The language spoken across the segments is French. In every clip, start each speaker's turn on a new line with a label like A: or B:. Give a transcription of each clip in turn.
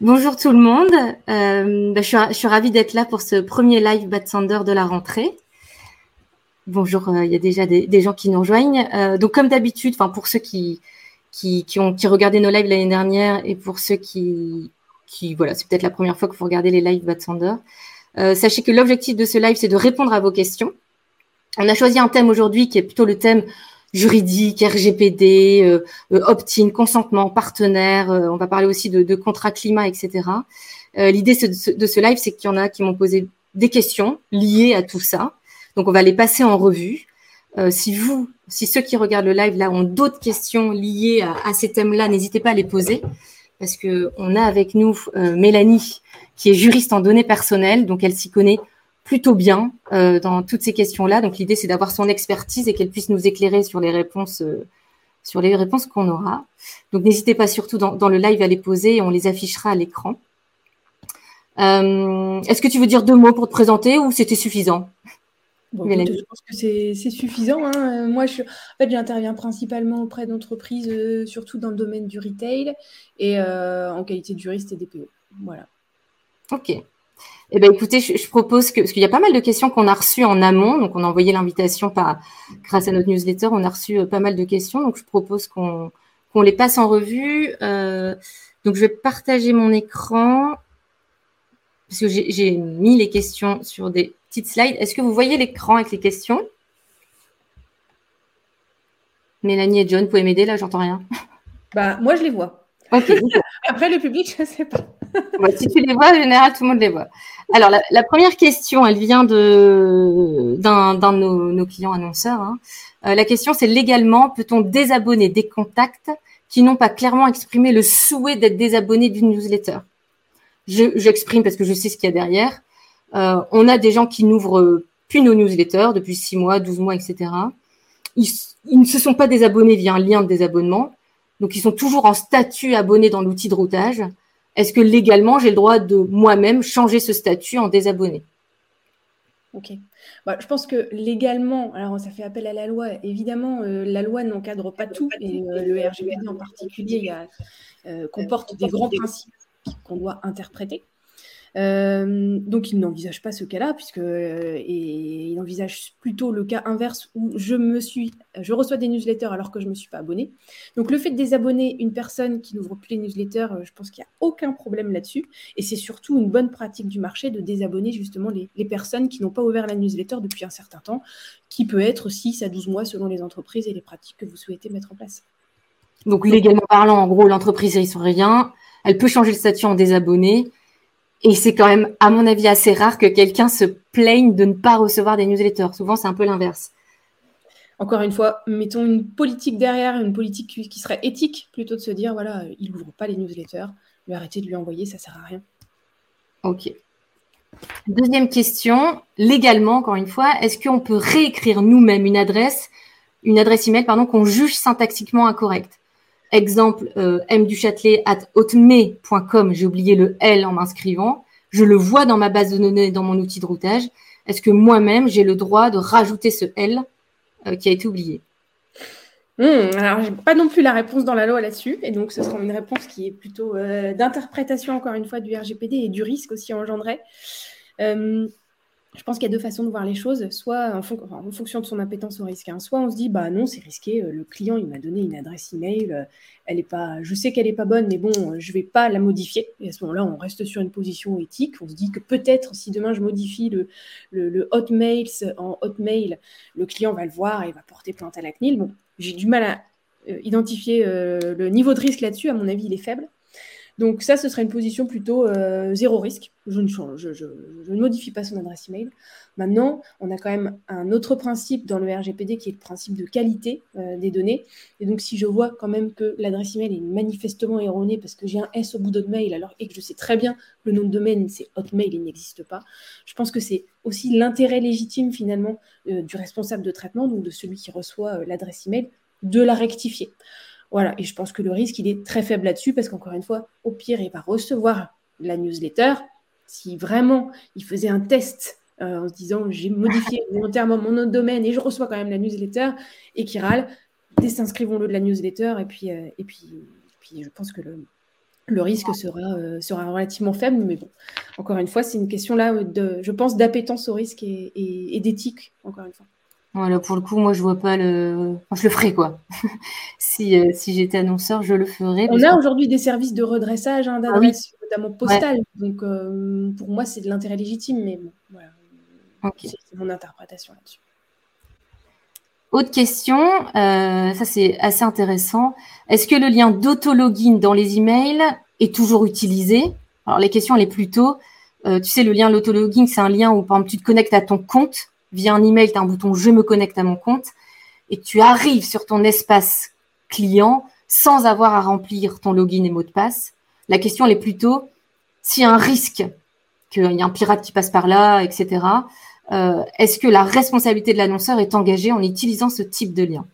A: Bonjour tout le monde. Euh, bah, je, suis, ravie d'être là pour ce premier live Bat Sander de la rentrée. Bonjour, euh, il y a déjà des, gens qui nous rejoignent. Euh, donc comme d'habitude, pour ceux qui, ont qui regardaient nos lives l'année dernière et pour ceux qui, qui voilà, c'est peut-être la première fois que vous regardez les lives Bat Sander, sachez que l'objectif de ce live c'est de répondre à vos questions. On a choisi un thème aujourd'hui qui est plutôt le thème juridique, RGPD, euh, euh, opt-in, consentement, partenaire. Euh, on va parler aussi de, de contrat climat, etc. L'idée de ce live, c'est qu'il y en a qui m'ont posé des questions liées à tout ça. Donc, on va les passer en revue. si vous, si ceux qui regardent le live là ont d'autres questions liées à, ces thèmes-là, n'hésitez pas à les poser parce que on a avec nous Mélanie qui est juriste en données personnelles, donc elle s'y connaît plutôt bien euh, dans toutes ces questions-là. Donc l'idée, c'est d'avoir son expertise et qu'elle puisse nous éclairer sur les réponses, euh, sur les réponses qu'on aura. Donc n'hésitez pas surtout dans, le live à les poser et on les affichera à l'écran. Euh, est-ce que tu veux dire deux mots pour te présenter ou c'était suffisant?
B: Je pense que c'est suffisant. Hein. Moi, je, en fait, j'interviens principalement auprès d'entreprises, surtout dans le domaine du retail et en qualité de juriste et DPO. Voilà.
A: Ok. Eh ben, écoutez, je, propose que, parce qu'il y a pas mal de questions qu'on a reçues en amont, donc on a envoyé l'invitation par, grâce à notre newsletter, on a reçu euh, pas mal de questions, donc je propose qu'on les passe en revue. Euh, donc je vais partager mon écran, parce que j'ai mis les questions sur des petites slides. Est-ce que vous voyez l'écran avec les questions? Mélanie et John, vous pouvez m'aider là, j'entends rien.
B: Bah, moi, je les vois. Après, le public, je ne sais pas.
A: Si tu les vois, en général, tout le monde les voit. Alors, la, première question, elle vient d'un de nos, clients annonceurs. Hein. Euh, la question, c'est légalement, peut-on désabonner des contacts qui n'ont pas clairement exprimé le souhait d'être désabonnés d'une newsletter? J'exprime parce que je sais ce qu'il y a derrière. Euh, on a des gens qui n'ouvrent plus nos newsletters depuis 6 mois, 12 mois, etc. Ils, ils ne se sont pas désabonnés via un lien de désabonnement. Donc, ils sont toujours en statut abonné dans l'outil de routage. Est-ce que légalement, j'ai le droit de moi-même changer ce statut en désabonné?
B: Ok. Bah, je pense que légalement, alors ça fait appel à la loi. Évidemment, euh, la loi n'encadre pas tout et euh, le RGPD en particulier euh, comporte des grands principes qu'on doit interpréter. Euh, donc il n'envisage pas ce cas-là, puisque euh, et il envisage plutôt le cas inverse où je me suis, je reçois des newsletters alors que je ne me suis pas abonné. Donc le fait de désabonner une personne qui n'ouvre plus les newsletters, euh, je pense qu'il n'y a aucun problème là-dessus. Et c'est surtout une bonne pratique du marché de désabonner justement les, les personnes qui n'ont pas ouvert la newsletter depuis un certain temps, qui peut être 6 à 12 mois selon les entreprises et les pratiques que vous souhaitez mettre en place.
A: Donc légalement parlant, en gros, l'entreprise risque rien. Elle peut changer le statut en désabonné et c'est quand même, à mon avis, assez rare que quelqu'un se plaigne de ne pas recevoir des newsletters. Souvent, c'est un peu l'inverse.
B: Encore une fois, mettons une politique derrière, une politique qui, serait éthique, plutôt de se dire, voilà, il n'ouvre pas les newsletters, lui arrêter de lui envoyer, ça sert à rien.
A: Ok. Deuxième question, légalement, encore une fois, est-ce qu'on peut réécrire nous-mêmes une adresse, une adresse email, pardon, qu'on juge syntaxiquement incorrecte? Exemple, euh, mduchâtelet at hotmail.com, j'ai oublié le L en m'inscrivant. Je le vois dans ma base de données, dans mon outil de routage. Est-ce que moi-même, j'ai le droit de rajouter ce L euh, qui a été oublié?
B: Mmh, alors, j'ai pas non plus la réponse dans la loi là-dessus, et donc ce sera une réponse qui est plutôt euh, d'interprétation, encore une fois, du RGPD et du risque aussi engendré. Euh, je pense qu'il y a deux façons de voir les choses, soit en, fonction de son appétence au risque. Hein. Soit on se dit, bah non, c'est risqué, euh, le client, il m'a donné une adresse email, euh, elle est pas, je sais qu'elle n'est pas bonne, mais bon, euh, je ne vais pas la modifier. Et à ce moment-là, on reste sur une position éthique. On se dit que peut-être, si demain je modifie le, Hotmail en Hotmail, le client va le voir et va porter plainte à la CNIL. Bon, j'ai du mal à identifier le niveau de risque là-dessus. À mon avis, il est faible. Donc ça, ce serait une position plutôt euh, zéro risque. Je ne, modifie pas son adresse email. Maintenant, on a quand même un autre principe dans le RGPD qui est le principe de qualité euh, des données. Et donc, si je vois quand même que l'adresse email est manifestement erronée parce que j'ai un S au bout de mail alors, que je sais très bien que le nom de domaine, c'est Hotmail, il n'existe pas, je pense que c'est aussi l'intérêt légitime finalement euh, du responsable de traitement, donc de celui qui reçoit l'adresse email, de la rectifier. Voilà, et je pense que le risque, il est très faible là-dessus parce qu'encore une fois, au pire, il va recevoir la newsletter. Si vraiment il faisait un test euh, en se disant j'ai modifié volontairement mon nom de domaine et je reçois quand même la newsletter et qu'il râle, désinscrivons-le de la newsletter et puis, euh, et puis, puis je pense que le, le risque sera, euh, sera relativement faible. Mais bon, encore une fois, c'est une question là, de, je pense, d'appétence au risque et d'éthique, encore une fois.
A: Voilà, pour le coup, moi, je vois pas le. je le ferai, quoi. si, euh, si j'étais annonceur, je le ferais.
B: On a aujourd'hui des services de redressage hein, ah notamment postale. Donc, euh, pour moi, c'est de l'intérêt légitime, mais bon, voilà. C'est mon interprétation là-dessus.
A: Autre question, euh, ça c'est assez intéressant. Est-ce que le lien d'autologin dans les emails est toujours utilisé? Alors, les questions, elle est plutôt. tu sais, le lien l'autologin, c'est un lien où, par exemple, tu te connectes à ton compte via un email, tu as un bouton Je me connecte à mon compte et tu arrives sur ton espace client sans avoir à remplir ton login et mot de passe. La question est plutôt s'il y a un risque qu'il y a un pirate qui passe par là, etc. Euh, est-ce que la responsabilité de l'annonceur est engagée en utilisant ce type de lien?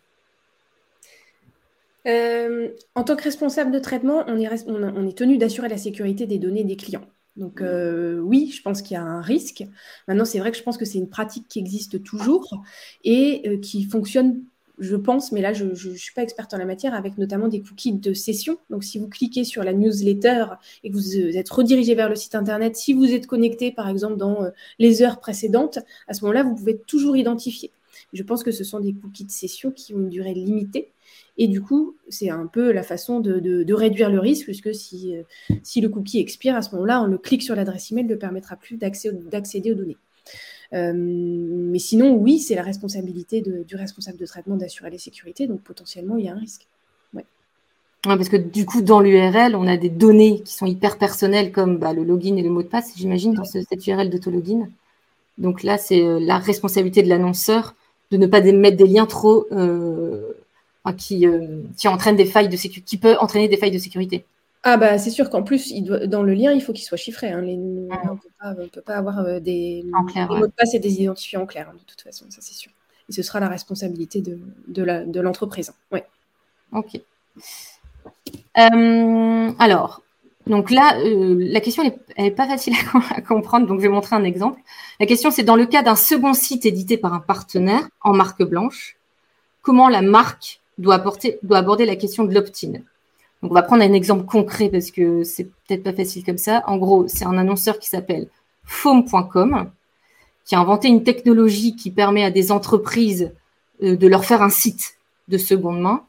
B: Euh, en tant que responsable de traitement, on est tenu d'assurer la sécurité des données des clients. Donc euh, oui, je pense qu'il y a un risque. Maintenant, c'est vrai que je pense que c'est une pratique qui existe toujours et euh, qui fonctionne, je pense, mais là, je ne suis pas experte en la matière, avec notamment des cookies de session. Donc si vous cliquez sur la newsletter et que vous euh, êtes redirigé vers le site Internet, si vous êtes connecté, par exemple, dans les heures précédentes, à ce moment-là, vous pouvez toujours identifier. Je pense que ce sont des cookies de session qui ont une durée limitée et du coup, c'est un peu la façon de, réduire le risque, puisque si, euh, si, le cookie expire, à ce moment-là, le clique sur l'adresse email ne permettra plus d'accéder aux données. Euh, mais sinon, oui, c'est la responsabilité du responsable de traitement d'assurer les sécurités, donc potentiellement, il y a un risque. Ouais.
A: parce que du coup, dans l'URL, on a des données qui sont hyper personnelles, comme bah, le login et le mot de passe, j'imagine, dans cette URL d'autologin. Donc là, c'est euh, la responsabilité de l'annonceur de ne pas mettre des liens trop qui, euh, qui entraîne des failles de sécurité, qui peut entraîner des failles de sécurité.
B: Ah bah c'est sûr qu'en plus, il doit, dans le lien, il faut qu'il soit chiffré. Hein. Les, On ne peut pas avoir euh, des, mots de passe et des identifiants clairs, hein, de toute façon, ça c'est sûr. Et ce sera la responsabilité de, de l'entreprise. Hein. ouais.
A: Ok. Euh, alors, donc là, la question n'est pas facile à, comprendre, donc je vais montrer un exemple. La question, c'est dans le cas d'un second site édité par un partenaire en marque blanche, comment la marque doit, doit aborder la question de l'opt-in? Donc, on va prendre un exemple concret parce que c'est peut-être pas facile comme ça. En gros, c'est un annonceur qui s'appelle foam.com qui a inventé une technologie qui permet à des entreprises euh, de leur faire un site de seconde main.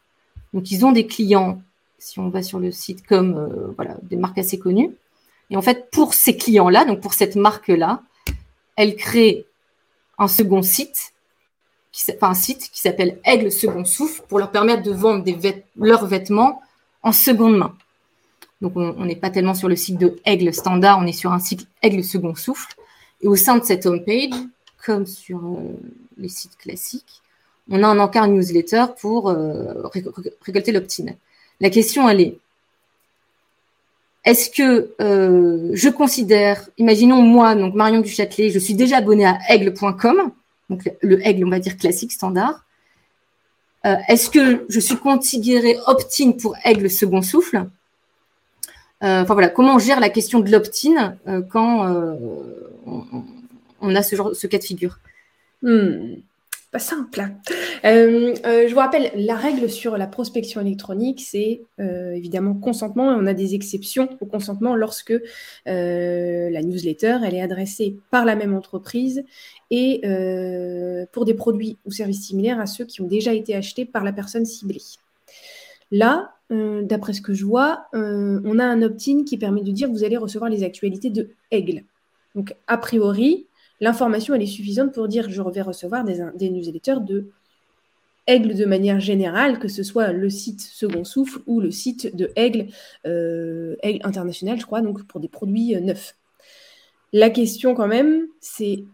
A: Donc, ils ont des clients, si on va sur le site, comme euh, voilà, des marques assez connues. Et en fait, pour ces clients-là, donc pour cette marque-là, elle crée un second site un site qui s'appelle Aigle Second Souffle pour leur permettre de vendre leurs vêtements en seconde main. Donc, on n'est pas tellement sur le site de Aigle standard, on est sur un site Aigle Second Souffle. Et au sein de cette homepage, comme sur euh, les sites classiques, on a un encart newsletter pour euh, récolter l'opt-in. La question, elle est est-ce que euh, je considère, imaginons moi, donc Marion Duchâtelet, je suis déjà abonnée à aigle.com, donc le aigle, on va dire classique, standard. Euh, est-ce que je suis considérée opt-in pour aigle second souffle? Euh, Enfin voilà, comment on gère la question de l'opt-in quand on, a ce cas de figure?
B: Hmm. Simple. Hein. Euh, euh, je vous rappelle, la règle sur la prospection électronique, c'est euh, évidemment consentement. On a des exceptions au consentement lorsque la newsletter, elle est adressée par la même entreprise et pour des produits ou services similaires à ceux qui ont déjà été achetés par la personne ciblée. Là, d'après ce que je vois, on a un opt-in qui permet de dire que vous allez recevoir les actualités de Aigle. Donc, a priori, l'information, elle est suffisante pour dire je vais recevoir des, newsletters de Aigle de manière générale, que ce soit le site Second Souffle ou le site de Aigle, euh, International, je crois, donc pour des produits euh, neufs. La question quand même, c'est,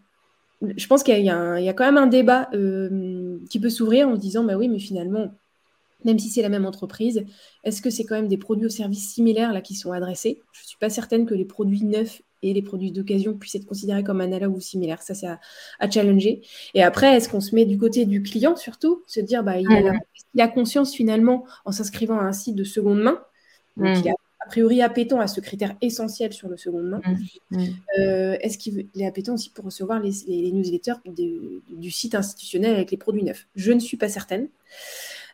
B: je pense qu'il y, a quand même un débat euh, qui peut s'ouvrir en se disant, bah oui, mais finalement, même si c'est la même entreprise, est-ce que c'est quand même des produits ou services similaires là qui sont adressés? Je ne suis pas certaine que les produits neufs et les produits d'occasion puissent être considérés comme analogues ou similaires. Ça, c'est à, challenger. Et après, est-ce qu'on se met du côté du client surtout Se dire, bah, il, a, conscience finalement en s'inscrivant à un site de seconde main? Donc, il a a priori appétant à ce critère essentiel sur le seconde main. Euh, est-ce qu'il est appétant aussi pour recevoir les, newsletters du site institutionnel avec les produits neufs? Je ne suis pas certaine.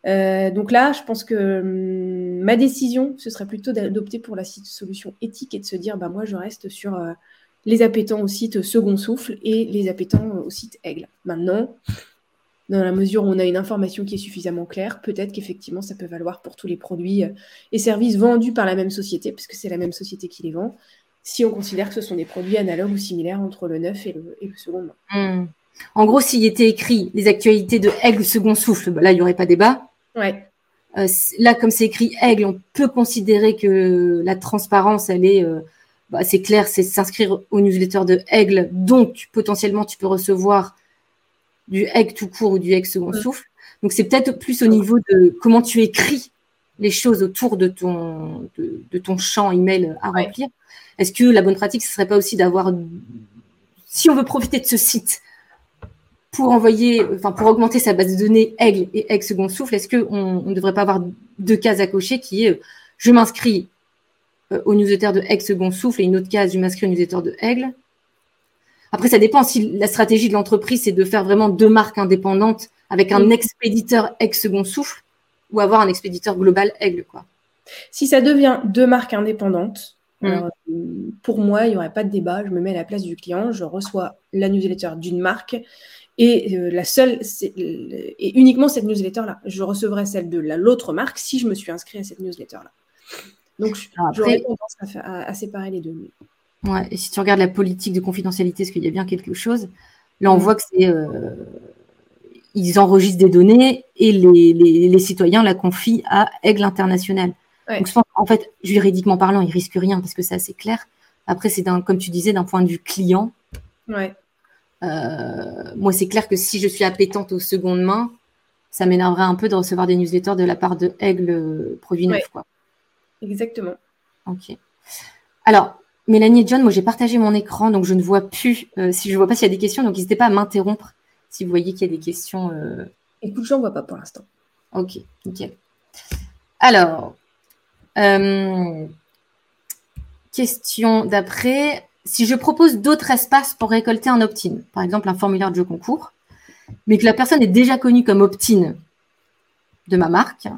B: Euh, donc là, je pense que hum, ma décision, ce serait plutôt d'adopter pour la solution éthique et de se dire, bah, moi, je reste sur euh, les appétents au site Second Souffle et les appétents au site Aigle. Maintenant, dans la mesure où on a une information qui est suffisamment claire, peut-être qu'effectivement, ça peut valoir pour tous les produits euh, et services vendus par la même société, puisque c'est la même société qui les vend, si on considère que ce sont des produits analogues ou similaires entre le neuf et le, second.
A: Hmm. En gros, s'il était écrit les actualités de Aigle Second Souffle, bah là, il n'y aurait pas débat.
B: Ouais.
A: Euh, là, comme c'est écrit Aigle, on peut considérer que la transparence, elle est, euh, bah, c'est clair, c'est s'inscrire au newsletter de Aigle. Donc, potentiellement, tu peux recevoir du Aigle tout court ou du Aigle second souffle. Donc, c'est peut-être plus au niveau de comment tu écris les choses autour de ton, de, ton champ email à remplir. Est-ce que la bonne pratique, ce serait pas aussi d'avoir, si on veut profiter de ce site, pour envoyer, enfin pour augmenter sa base de données Aigle et Aigle second souffle, est-ce qu'on ne devrait pas avoir deux cases à cocher qui est je m'inscris euh, au newsletter de Aigle second souffle et une autre case je m'inscris au newsletter de Aigle. Après, ça dépend si la stratégie de l'entreprise c'est de faire vraiment deux marques indépendantes avec un expéditeur Aigle second souffle ou avoir un expéditeur global Aigle quoi.
B: Si ça devient deux marques indépendantes, mm. pour moi, il n'y aurait pas de débat. Je me mets à la place du client, je reçois la newsletter d'une marque et euh, la seule, et uniquement cette newsletter-là. Je recevrai celle de l'autre marque si je me suis inscrit à cette newsletter-là. Donc, j'aurais tendance à, séparer les deux.
A: Ouais, et si tu regardes la politique de confidentialité, est-ce qu'il y a bien quelque chose? Là, on voit que c'est. Euh, ils enregistrent des données et les, citoyens la confient à Aigle International. Donc, je pense en fait, juridiquement parlant, ils risquent rien parce que c'est assez clair. Après, c'est comme tu disais, d'un point de vue client.
B: Ouais.
A: Euh, moi, c'est clair que si je suis appétente aux secondes mains, ça m'énerverait un peu de recevoir des newsletters de la part de Aigle euh, Produit Neuf. Quoi.
B: Exactement.
A: Ok. Alors, Mélanie et John, moi j'ai partagé mon écran, donc je ne vois plus, euh, si je ne vois pas s'il y a des questions, donc n'hésitez pas à m'interrompre si vous voyez qu'il y a des questions.
B: Écoute, je n'en vois pas pour l'instant.
A: Ok, nickel. Alors, question d'après si je propose d'autres espaces pour récolter un opt-in, par exemple un formulaire de jeu concours, mais que la personne est déjà connue comme opt-in de ma marque,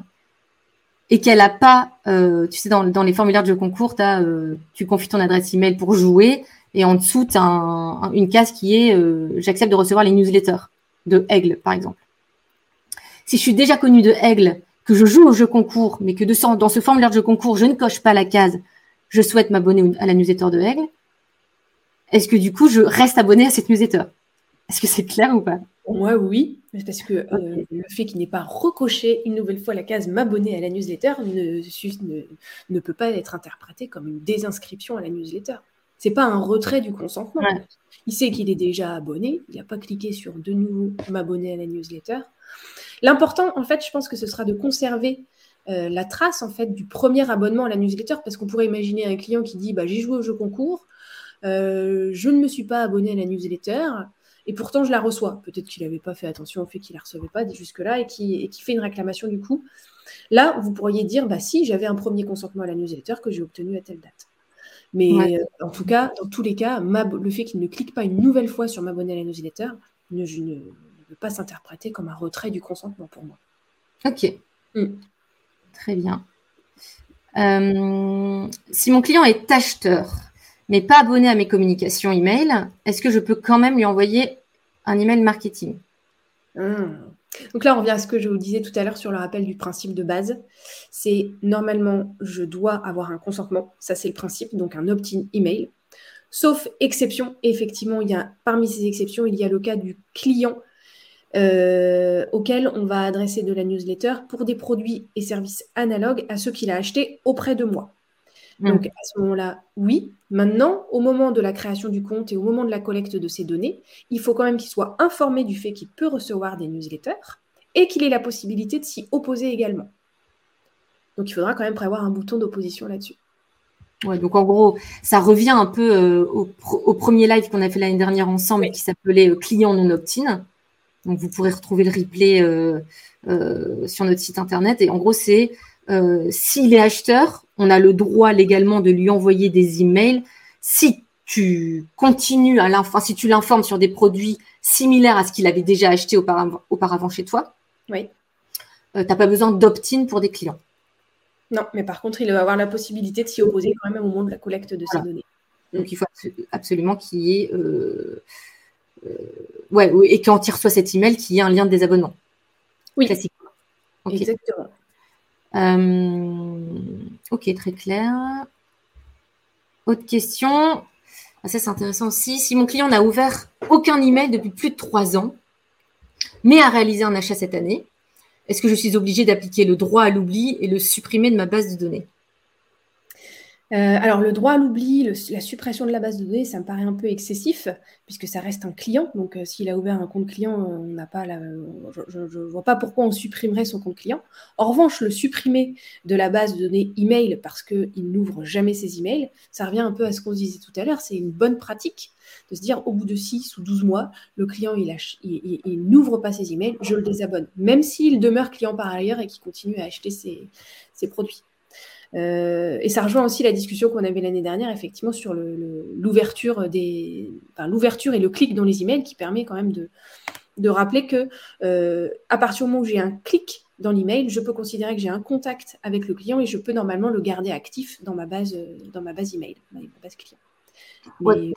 A: et qu'elle n'a pas, euh, tu sais, dans, les formulaires de jeu concours, euh, tu confies ton adresse email pour jouer, et en dessous, tu as une case qui est euh, j'accepte de recevoir les newsletters de Aigle, par exemple. Si je suis déjà connue de Aigle, que je joue au jeu concours, mais que dans ce formulaire de jeu concours, je ne coche pas la case je souhaite m'abonner à la newsletter de Aigle, est-ce que du coup, je reste abonné à cette newsletter? Est-ce que c'est clair ou pas?
B: Moi, oui. Parce que euh, le fait qu'il n'ait pas recoché une nouvelle fois la case m'abonner à la newsletter ne, ne, peut pas être interprété comme une désinscription à la newsletter. C'est pas un retrait du consentement. Il sait qu'il est déjà abonné. Il n'a pas cliqué sur de nouveau m'abonner à la newsletter. L'important, en fait, je pense que ce sera de conserver euh, la trace en fait du premier abonnement à la newsletter parce qu'on pourrait imaginer un client qui dit bah, j'ai joué au jeu concours, euh, je ne me suis pas abonné à la newsletter et pourtant je la reçois. Peut-être qu'il n'avait pas fait attention au fait qu'il ne la recevait pas jusque-là et qui, fait une réclamation du coup. Là, vous pourriez dire, bah si, j'avais un premier consentement à la newsletter que j'ai obtenu à telle date. Mais euh, en tout cas, dans tous les cas, le fait qu'il ne clique pas une nouvelle fois sur m'abonner à la newsletter ne, peut pas s'interpréter comme un retrait du consentement pour moi.
A: Ok. Mm. Très bien. Euh, si mon client est acheteur, mais pas abonné à mes communications email, est-ce que je peux quand même lui envoyer un email marketing?
B: Hmm. Donc là, on revient à ce que je vous disais tout à l'heure sur le rappel du principe de base. C'est normalement, je dois avoir un consentement. Ça, c'est le principe, donc un opt-in email. Sauf exception, effectivement, il y a, parmi ces exceptions, il y a le cas du client euh, auquel on va adresser de la newsletter pour des produits et services analogues à ceux qu'il a achetés auprès de moi. Mm. Donc à ce moment-là, oui. Maintenant, au moment de la création du compte et au moment de la collecte de ces données, il faut quand même qu'il soit informé du fait qu'il peut recevoir des newsletters et qu'il ait la possibilité de s'y opposer également. Donc il faudra quand même prévoir un bouton d'opposition là-dessus.
A: Ouais, donc en gros, ça revient un peu euh, au, premier live qu'on a fait l'année dernière ensemble qui s'appelait euh, Client non opt-in. Donc, vous pourrez retrouver le replay euh, sur notre site internet. Et en gros, c'est s'il est acheteur, on a le droit légalement de lui envoyer des emails. Si tu continues à l'informer, si tu l'informes sur des produits similaires à ce qu'il avait déjà acheté auparavant, auparavant chez toi,
B: oui.
A: tu n'as pas besoin d'opt-in pour des clients.
B: Non, mais par contre, il va avoir la possibilité de s'y opposer quand même au moment de la collecte de ces données.
A: Donc, il faut absolument qu'il y ait euh, ouais, et quand il reçoit cet email, qu'il y ait un lien de désabonnement.
B: Oui. Classique. Exactement.
A: Euh, ok, très clair. Autre question. Ah, ça, c'est intéressant aussi. Si mon client n'a ouvert aucun email depuis plus de trois ans, mais a réalisé un achat cette année, est-ce que je suis obligée d'appliquer le droit à l'oubli et le supprimer de ma base de données?
B: Euh, alors, le droit à l'oubli, la suppression de la base de données, ça me paraît un peu excessif, puisque ça reste un client. Donc, euh, s'il a ouvert un compte client, on n'a pas la, je ne vois pas pourquoi on supprimerait son compte client. En revanche, le supprimer de la base de données email parce qu'il n'ouvre jamais ses emails, ça revient un peu à ce qu'on disait tout à l'heure. C'est une bonne pratique de se dire au bout de 6 ou 12 mois, le client, il, il, n'ouvre pas ses emails, je le désabonne, même s'il demeure client par ailleurs et qu'il continue à acheter ses produits. Euh, et ça rejoint aussi la discussion qu'on avait l'année dernière, effectivement, sur l'ouverture des, l'ouverture et le clic dans les emails, qui permet quand même de, de rappeler que euh, à partir du moment où j'ai un clic dans l'email, je peux considérer que j'ai un contact avec le client et je peux normalement le garder actif dans ma base, dans ma base email, ma base
A: client.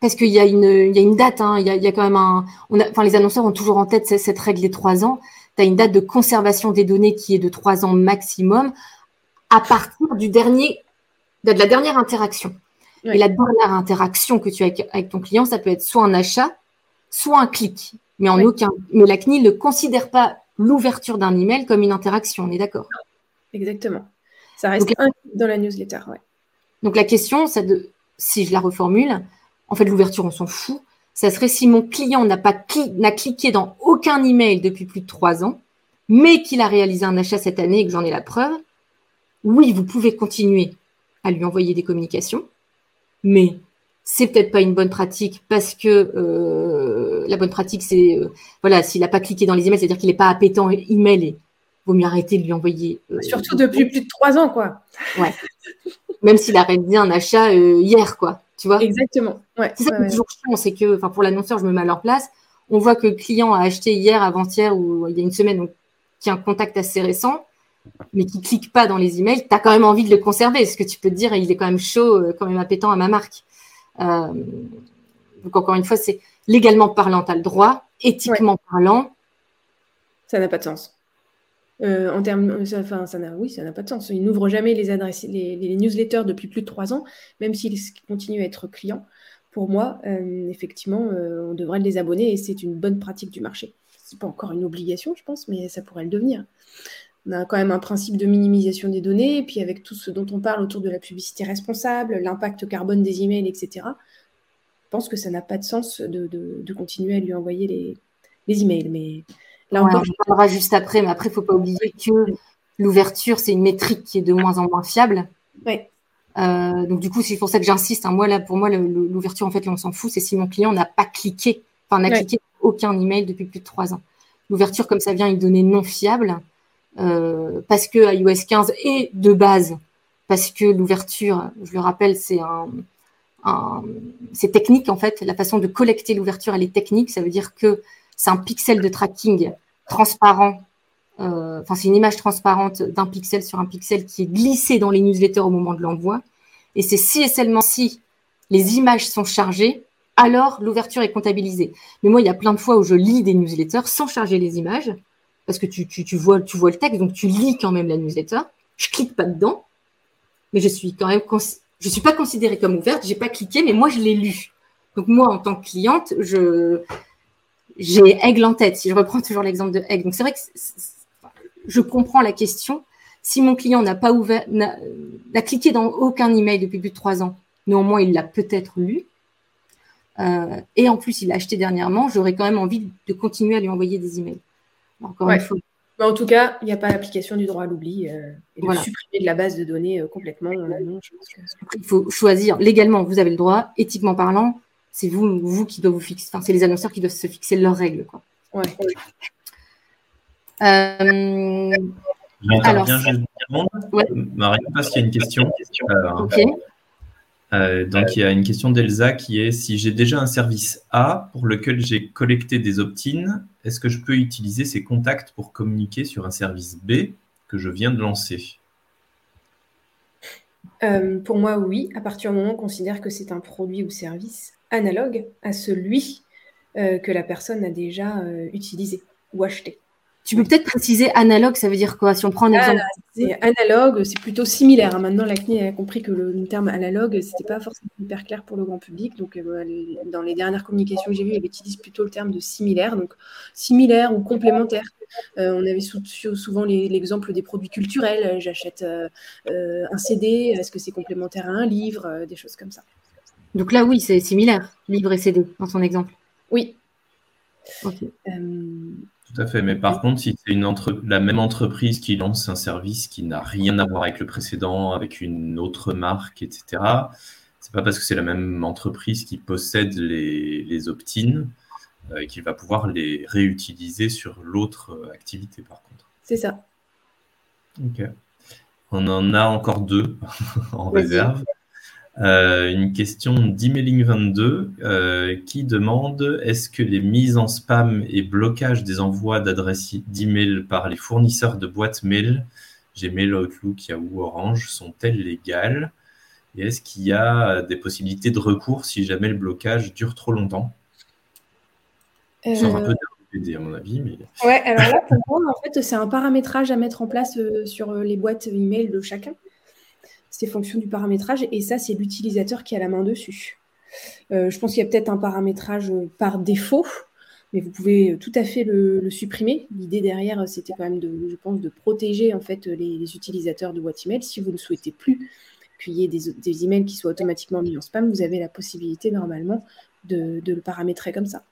A: parce qu'il y, a une, il y a une date, hein, il, y a, il, y a, quand même un. On a, enfin, les annonceurs ont toujours en tête cette, cette règle des trois ans. Tu as une date de conservation des données qui est de trois ans maximum à partir du dernier, de la dernière interaction. Et la dernière interaction que tu as avec, ton client, ça peut être soit un achat, soit un clic. Mais en aucun, mais la CNIL ne considère pas l'ouverture d'un email comme une interaction. On est d'accord?
B: Exactement. Ça reste un dans la newsletter.
A: Donc la question, c'est de, si je la reformule, en fait l'ouverture, on s'en fout. Ça serait si mon client n'a pas n'a cliqué dans aucun email depuis plus de trois ans, mais qu'il a réalisé un achat cette année et que j'en ai la preuve, oui, vous pouvez continuer à lui envoyer des communications, mais c'est peut-être pas une bonne pratique parce que euh, la bonne pratique, c'est euh, voilà, s'il n'a pas cliqué dans les emails, c'est-à-dire qu'il n'est pas appétant email et vaut mieux arrêter de lui envoyer.
B: Euh, Surtout depuis plus de trois ans, quoi.
A: Ouais. Même s'il a réalisé un achat hier, quoi. Tu vois
B: Exactement. Ouais,
A: c'est ça qui est toujours chiant, c'est que, enfin, pour l'annonceur, je me mets à leur place. On voit que le client a acheté hier, avant-hier ou il y a une semaine, donc qui a un contact assez récent mais qui clique pas dans les emails, tu as quand même envie de le conserver. Ce que tu peux te dire, il est quand même chaud, euh, quand même appétant à ma marque. Euh, donc encore une fois, c'est légalement parlant, tu as le droit, éthiquement parlant.
B: Ça n'a pas de sens. Euh, en termes, enfin, ça n'a, oui, ça n'a pas de sens. Il n'ouvre jamais les adresses, les, newsletters depuis plus de trois ans, même s'il continue à être client. Pour moi, effectivement, on devrait les abonner et c'est une bonne pratique du marché. C'est pas encore une obligation, je pense, mais ça pourrait le devenir on a quand même un principe de minimisation des données, et puis avec tout ce dont on parle autour de la publicité responsable, l'impact carbone des emails, etc., je pense que ça n'a pas de sens de, continuer à lui envoyer les, les emails. Mais
A: là encore, on parlera juste après, mais après, il ne faut pas oublier que l'ouverture, c'est une métrique qui est de moins en moins fiable.
B: Ouais.
A: Euh, donc du coup, c'est pour ça que j'insiste. Hein. moi, là, pour moi, l'ouverture, en fait, on s'en fout. C'est si mon client n'a pas cliqué, enfin, n'a cliqué aucun email depuis plus de trois ans. L'ouverture, comme ça vient une donnée non fiable, parce que iOS 15 est de base, parce que l'ouverture, je le rappelle, c'est un, c'est technique en fait. La façon de collecter l'ouverture, elle est technique. Ça veut dire que c'est un pixel de tracking transparent. Euh, enfin, c'est une image transparente d'un pixel sur un pixel qui est glissé dans les newsletters au moment de l'envoi. Et c'est si et seulement si les images sont chargées, alors l'ouverture est comptabilisée. Mais moi, il y a plein de fois où je lis des newsletters sans charger les images, parce que tu, vois, tu vois le texte, donc tu lis quand même la newsletter. Je clique pas dedans, mais je suis quand même, je suis pas considérée comme ouverte, j'ai pas cliqué, mais moi je l'ai lu. Donc moi, en tant que cliente, je j'ai Aigle en tête. Si je reprends toujours l'exemple de Aigle, donc c'est vrai que je comprends la question. Si mon client n'a pas ouvert, n'a cliqué dans aucun email depuis plus de trois ans, néanmoins il l'a peut-être lu. Euh, et en plus, il l'a acheté dernièrement, j'aurais quand même envie de continuer à lui envoyer des emails.
B: Encore une fois. en tout cas, il n'y a pas l'application du droit à l'oubli euh, et de supprimer de la base de données euh, complètement.
A: Il faut choisir légalement, vous avez le droit, éthiquement parlant, c'est vous, vous qui doivent vous fixer, enfin, c'est les annonceurs qui doivent se fixer leurs règles. Quoi. Ouais.
C: Euh, alors, ouais. Marie, parce qu'il y a une question. Euh, donc, il y a une question d'Elsa qui est si j'ai déjà un service A pour lequel j'ai collecté des opt-in, est-ce que je peux utiliser ces contacts pour communiquer sur un service B que je viens de lancer?
B: Euh, Pour moi, oui, à partir du moment où on considère que c'est un produit ou service analogue à celui euh, que la personne a déjà utilisé ou acheté.
A: Tu peux peut-être préciser analogue, ça veut dire quoi Si on prend un ah, exemple.
B: c'est analogue, c'est plutôt similaire. Hein. Maintenant, la CNI a compris que le, terme analogue, n'était pas forcément hyper clair pour le grand public. Donc, euh, dans les dernières communications que j'ai vues, elle utilise plutôt le terme de similaire. Donc, similaire ou complémentaire. Euh, on avait souvent l'exemple des produits culturels. J'achète euh, un CD, est-ce que c'est complémentaire à un livre Des choses comme ça.
A: Donc là, oui, c'est similaire, livre et CD, dans son exemple.
B: Oui.
C: Tout à fait, mais par contre, si c'est une la même entreprise qui lance un service qui n'a rien à voir avec le précédent, avec une autre marque, etc., c'est pas parce que c'est la même entreprise qui possède les, les opt-in euh, qu'il va pouvoir les réutiliser sur l'autre euh, activité, par contre.
B: C'est ça.
C: Ok. On en a encore deux en réserve. Euh, une question d'Emailing22 euh, qui demande est-ce que les mises en spam et blocage des envois d'adresses d'email par les fournisseurs de boîtes mail, Gmail, Outlook, Yahoo, Orange, sont-elles légales? Et est-ce qu'il y a des possibilités de recours si jamais le blocage dure trop longtemps?
B: Euh... un peu à mon avis. Mais... Ouais, alors là, pour moi, en fait, c'est un paramétrage à mettre en place euh, sur les boîtes email de chacun c'est fonction du paramétrage et ça, c'est l'utilisateur qui a la main dessus. Euh, je pense qu'il y a peut-être un paramétrage par défaut, mais vous pouvez tout à fait le, supprimer. L'idée derrière, c'était quand même de, je pense, de protéger en fait les, utilisateurs de boîte email. Si vous ne souhaitez plus qu'il y ait des, emails qui soient automatiquement mis en spam, vous avez la possibilité normalement de le paramétrer comme ça.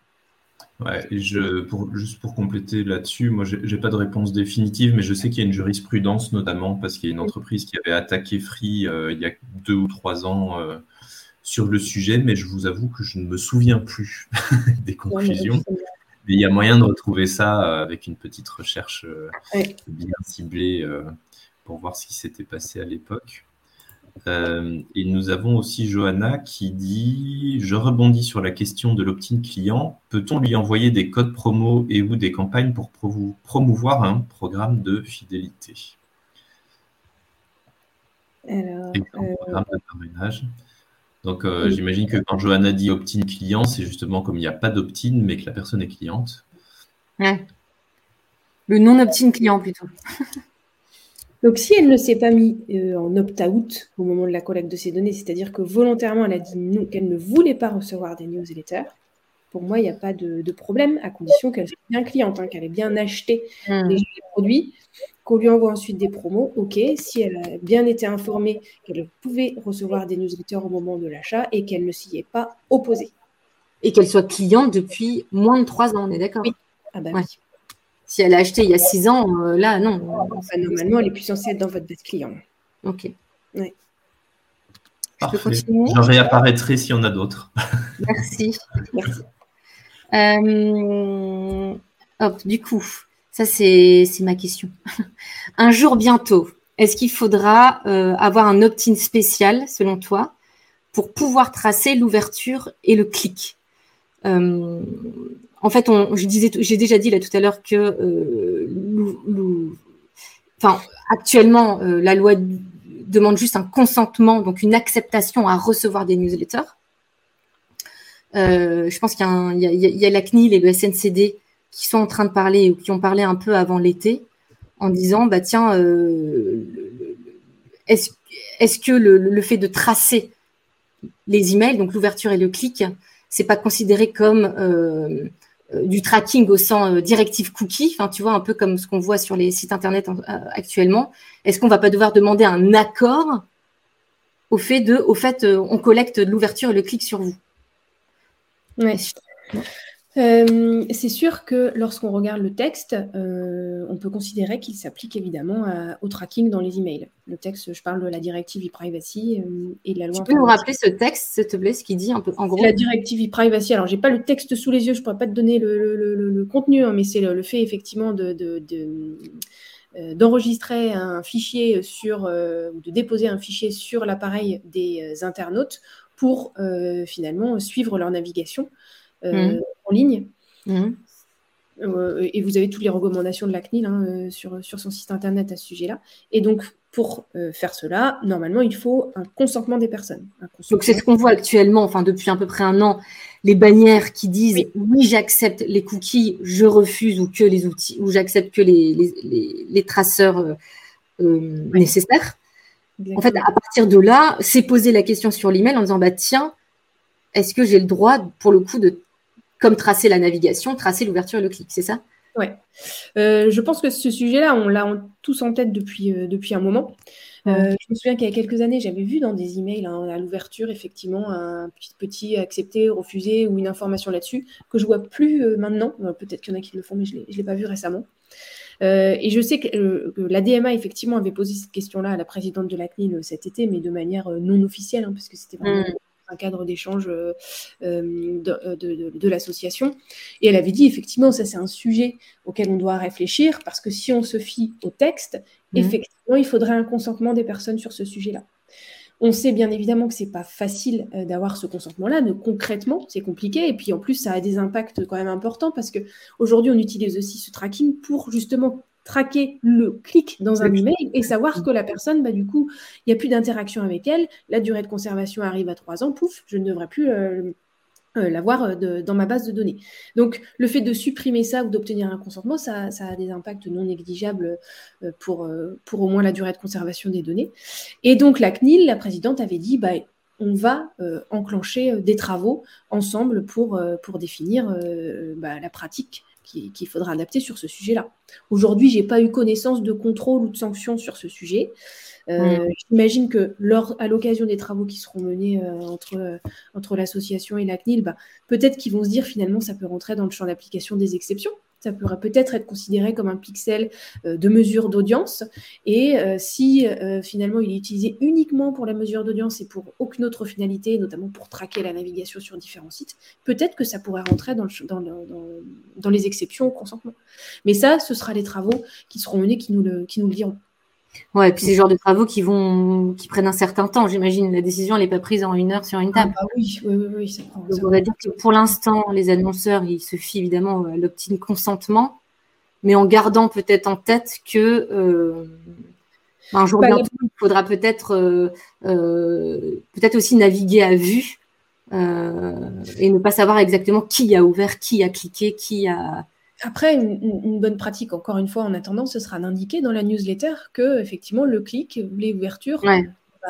C: Ouais, je, pour, juste pour compléter là-dessus, moi, je n'ai pas de réponse définitive, mais je sais qu'il y a une jurisprudence, notamment parce qu'il y a une entreprise qui avait attaqué Free euh, il y a deux ou trois ans euh, sur le sujet, mais je vous avoue que je ne me souviens plus des conclusions. Mais il y a moyen de retrouver ça euh, avec une petite recherche bien ciblée pour voir ce qui s'était passé à l'époque. Euh, et nous avons aussi Johanna qui dit Je rebondis sur la question de l'opt-in client. Peut-on lui envoyer des codes promo et ou des campagnes pour promouvoir un programme de fidélité?
B: Alors, euh, programme de
C: parrainage. Donc, euh, j'imagine que quand Johanna dit opt-in client, c'est justement comme il n'y a pas d'opt-in, mais que la personne est cliente.
A: Ouais. Le non-opt-in client plutôt.
B: Donc, si elle ne s'est pas mise euh, en opt-out au moment de la collecte de ces données, c'est-à-dire que volontairement, elle a dit non, qu'elle ne voulait pas recevoir des newsletters, pour moi, il n'y a pas de, problème, à condition qu'elle soit bien cliente, hein, qu'elle ait bien acheté hmm. les produits, qu'on lui envoie ensuite des promos. OK, si elle a bien été informée qu'elle pouvait recevoir des newsletters au moment de l'achat et qu'elle ne s'y est pas opposée.
A: Et qu'elle soit cliente depuis moins de trois ans, on est d'accord?
B: Oui. Ah bah oui.
A: Si elle a acheté il y a six ans, euh, là, non.
B: normalement, elle est plus censée être dans votre base client.
A: Ok.
B: Ouais.
C: Je, réapparaîtrai s'il y en a d'autres.
A: Merci. Merci. Euh, hop, du coup, ça c'est ma question. un jour bientôt, est-ce qu'il faudra euh, avoir un opt-in spécial, selon toi, pour pouvoir tracer l'ouverture et le clic? En fait, je disais, j'ai déjà dit là tout à l'heure que enfin, actuellement, la loi demande juste un consentement, donc une acceptation à recevoir des newsletters. je pense qu'il y, a la CNIL et le SNCD qui sont en train de parler ou qui ont parlé un peu avant l'été en disant bah tiens euh, est-ce est que le, fait de tracer les emails donc l'ouverture et le clic c'est pas considéré comme euh, du tracking au sens euh, directive cookie enfin tu vois un peu comme ce qu'on voit sur les sites internet actuellement est-ce qu'on va pas devoir demander un accord au fait de au fait on collecte l'ouverture et le clic sur vous?
B: Ouais. Euh, c'est sûr que lorsqu'on regarde le texte, euh, on peut considérer qu'il s'applique évidemment au tracking dans les emails. Le texte, je parle de la directive e-privacy euh, et de la loi.
A: Tu peux nous rappeler ce texte, s'il te plaît, ce qu'il dit un peu en gros?
B: La directive e-privacy. Alors, j'ai pas le texte sous les yeux, je pourrais pas te donner le, contenu, hein, mais c'est le, fait effectivement de, d'enregistrer un fichier sur, ou de déposer un fichier sur l'appareil des internautes pour finalement suivre leur navigation. Mmh. en ligne. Mmh. Euh, et vous avez toutes les recommandations de la CNIL hein, euh, sur, sur son site internet à ce sujet-là. Et donc, pour euh, faire cela, normalement, il faut un consentement des personnes.
A: Donc, c'est ce qu'on voit actuellement, enfin, depuis à peu près un an, les bannières qui disent oui, j'accepte les cookies, je refuse ou que les outils, ou j'accepte que les, les, les, traceurs nécessaires. En fait, à partir de là, c'est poser la question sur l'email en disant bah tiens, est-ce que j'ai le droit, pour le coup, de comme tracer la navigation, tracer l'ouverture et le clic, c'est ça?
B: Oui. Euh, je pense que ce sujet-là, on l'a tous en tête depuis, euh, depuis un moment. Euh, je me souviens qu'il y a quelques années, j'avais vu dans des emails hein, à l'ouverture, effectivement, un petit, petit accepté, refusé ou une information là-dessus, que je vois plus maintenant. Peut-être qu'il y en a qui le font, mais je ne l'ai pas vu récemment. et je sais que, la DMA, effectivement, avait posé cette question-là à la présidente de la CNIL cet été, mais de manière non officielle, hein, parce que c'était vraiment mm un cadre d'échange euh, euh, euh, de, l'association. Et elle avait dit, effectivement, ça c'est un sujet auquel on doit réfléchir, parce que si on se fie au texte, mhm. effectivement, il faudrait un consentement des personnes sur ce sujet-là. On sait bien évidemment que c'est pas facile d'avoir ce consentement-là, mais concrètement, c'est compliqué. Et puis en plus, ça a des impacts quand même importants parce que aujourd'hui, on utilise aussi ce tracking pour justement traquer le clic dans un email et savoir que la personne, bah, du coup, il n'y a plus d'interaction avec elle, la durée de conservation arrive à trois ans, pouf, je ne devrais plus euh, euh, l'avoir euh, dans ma base de données. Donc, le fait de supprimer ça ou d'obtenir un consentement, ça, a des impacts non négligeables pour, pour au moins la durée de conservation des données. Et donc, la CNIL, la présidente, avait dit, bah, on va enclencher des travaux ensemble pour, pour définir bah, la pratique qu'il faudra adapter sur ce sujet-là. Aujourd'hui, je n'ai pas eu connaissance de contrôle ou de sanctions sur ce sujet. Euh, j'imagine que lors, à l'occasion des travaux qui seront menés euh, entre, euh, entre l'association et la CNIL, bah, peut-être qu'ils vont se dire finalement ça peut rentrer dans le champ d'application des exceptions ça pourrait peut-être être considéré comme un pixel euh, de mesure d'audience. Et euh, si euh, finalement il est utilisé uniquement pour la mesure d'audience et pour aucune autre finalité, notamment pour traquer la navigation sur différents sites, peut-être que ça pourrait rentrer dans, les exceptions au consentement. Mais ça, ce sera les travaux qui seront menés qui nous qui nous le diront.
A: Ouais, et puis c'est le genre de travaux qui vont, qui prennent un certain temps. J'imagine la décision n'est pas prise en une heure sur une table.
B: Ah bah oui, oui, oui, ça
A: prend, Donc on va dire que pour l'instant, les annonceurs, ils se fient évidemment à l'opt-in consentement, mais en gardant peut-être en tête que euh, un jour bah, bientôt, il faudra peut-être euh, euh, peut-être aussi naviguer à vue et ne pas savoir exactement qui a ouvert, qui a cliqué, qui a
B: après, une, bonne pratique, encore une fois, en attendant, ce sera d'indiquer dans la newsletter que effectivement le clic, les ouvertures bah,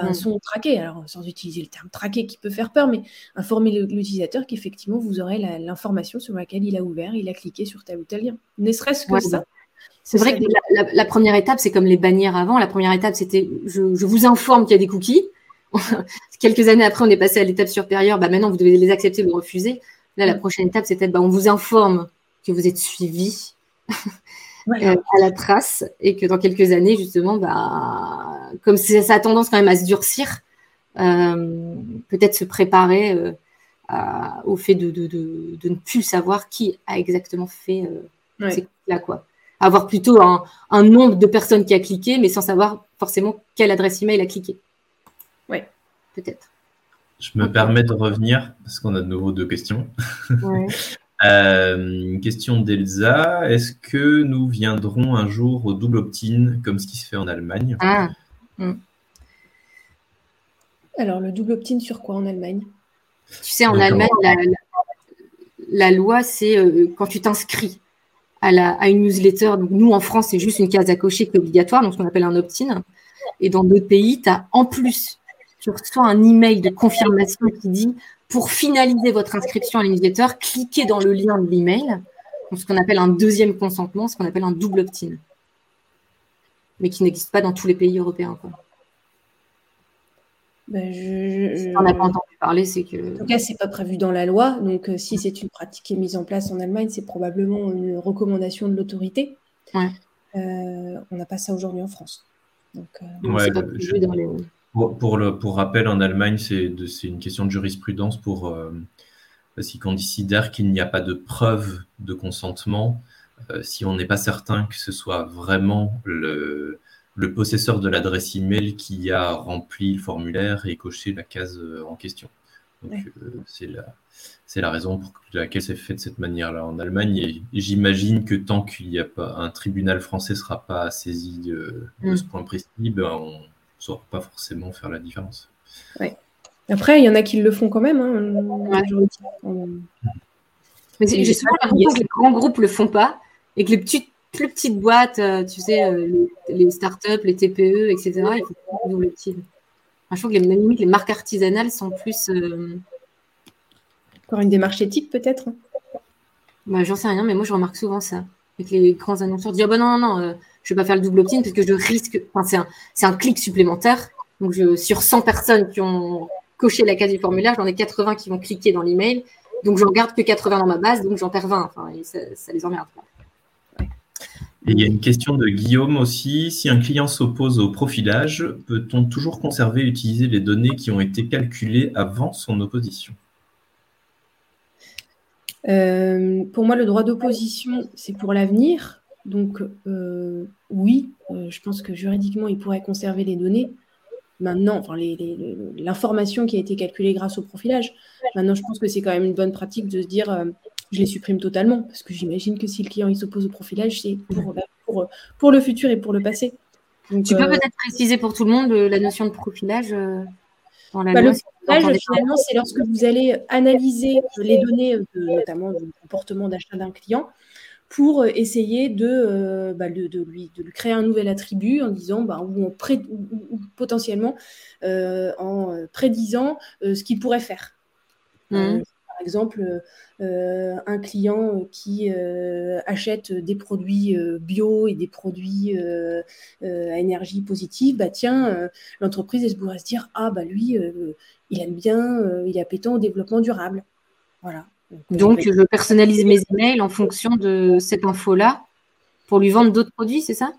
B: mm. sont traquées. Alors, sans utiliser le terme traqué qui peut faire peur, mais informer l'utilisateur qu'effectivement vous aurez l'information sur laquelle il a ouvert, il a cliqué sur tel ou tel lien. Ne serait-ce que ça.
A: C'est vrai que la, première étape, c'est comme les bannières avant. La première étape, c'était je, vous informe qu'il y a des cookies. Quelques années après, on est passé à l'étape supérieure. Bah, maintenant, vous devez les accepter ou les refuser. Là, la mm. prochaine étape, c'était bah, on vous informe que vous êtes suivi euh, à la trace et que dans quelques années, justement, bah, comme ça a tendance quand même à se durcir, euh, peut-être se préparer euh, au fait de, ne plus savoir qui a exactement fait ces là quoi. Avoir plutôt un, nombre de personnes qui a cliqué, mais sans savoir forcément quelle adresse email a cliqué.
B: Oui.
A: Peut-être.
C: Je me permets de revenir parce qu'on a de nouveau deux questions. une question d'Elsa. Est-ce que nous viendrons un jour au double opt-in comme ce qui se fait en Allemagne? Ah. hmm.
B: Alors, le double opt-in sur quoi en Allemagne?
A: Tu sais, en Allemagne, la, loi, c'est euh, quand tu t'inscris à, une newsletter. Donc, nous, en France, c'est juste une case à cocher qui est obligatoire, donc ce qu'on appelle un opt-in. Et dans d'autres pays, tu as en plus, tu reçois un email de confirmation qui dit pour finaliser votre inscription à newsletter, cliquez dans le lien de l'email. Ce qu'on appelle un deuxième consentement, ce qu'on appelle un double opt-in. Mais qui n'existe pas dans tous les pays européens. Quoi.
B: Ben, je,
A: On n'a pas entendu parler, c'est que.
B: En tout cas, c'est pas prévu dans la loi. Donc, euh, si c'est une pratique qui est mise en place en Allemagne, c'est probablement une recommandation de l'autorité.
A: Ouais.
B: Euh, on n'a pas ça aujourd'hui en France. Donc,
C: euh, pour, le, pour rappel, en Allemagne, c'est une question de jurisprudence pour parce qu'on considère qu'il n'y a pas de preuve de consentement si on n'est pas certain que ce soit vraiment le, le possesseur de l'adresse email qui a rempli le formulaire et coché la case euh, en question. Donc, euh, c'est la, c'est la raison pour laquelle c'est fait de cette manière-là en Allemagne. Et, j'imagine que tant qu'il n'y a pas un tribunal français sera pas saisi de, mm. ce point précis, ben, on saura pas forcément faire la différence.
B: Après, il y en a qui le font quand même. Hein,
A: Mais j'ai souvent l'impression que les grands groupes ne le font pas et que les petites plus petites boîtes, euh, tu sais, euh, les, startups, les TPE, etc., il faut pas double opt-in. je trouve que les, limite, les marques artisanales sont plus. Euh,
B: Encore une démarche éthique, peut-être
A: bah, J'en sais rien, mais moi, je remarque souvent ça. Avec les grands annonceurs, dire ah bah non, non, non, je ne vais pas faire le double opt-in parce que je risque. Enfin, c'est un, un, clic supplémentaire. Donc, je, sur 100 personnes qui ont coché la case du formulaire, j'en ai 80 qui vont cliquer dans l'email. Donc, j'en garde que 80 dans ma base, donc j'en perds 20. Enfin, ça, ça les emmerde.
C: Et il y a une question de Guillaume aussi. Si un client s'oppose au profilage, peut-on toujours conserver et utiliser les données qui ont été calculées avant son opposition?
B: Euh, Pour moi, le droit d'opposition, c'est pour l'avenir. Donc, euh, oui, euh, je pense que juridiquement, il pourrait conserver les données. Maintenant, enfin, l'information qui a été calculée grâce au profilage. Maintenant, je pense que c'est quand même une bonne pratique de se dire je les supprime totalement parce que j'imagine que si le client il s'oppose au profilage, c'est pour, pour, pour, le futur et pour le passé.
A: tu peux euh, peut-être préciser pour tout le monde euh, la notion de profilage euh,
B: dans la bah, Le profilage, finalement, c'est lorsque vous allez analyser les données, notamment du comportement d'achat d'un client, pour essayer de, bah, de, lui, de lui créer un nouvel attribut en disant, bah, ou, potentiellement en prédisant ce qu'il pourrait faire. Mmh par exemple, euh, un client qui euh, achète des produits euh, bio et des produits à énergie positive, bah tiens, l'entreprise elle pourrait se dire ah bah lui, il aime bien, il est appétant au développement durable. Voilà.
A: Donc, je personnalise mes emails en fonction de cette info-là pour lui vendre d'autres produits, c'est ça?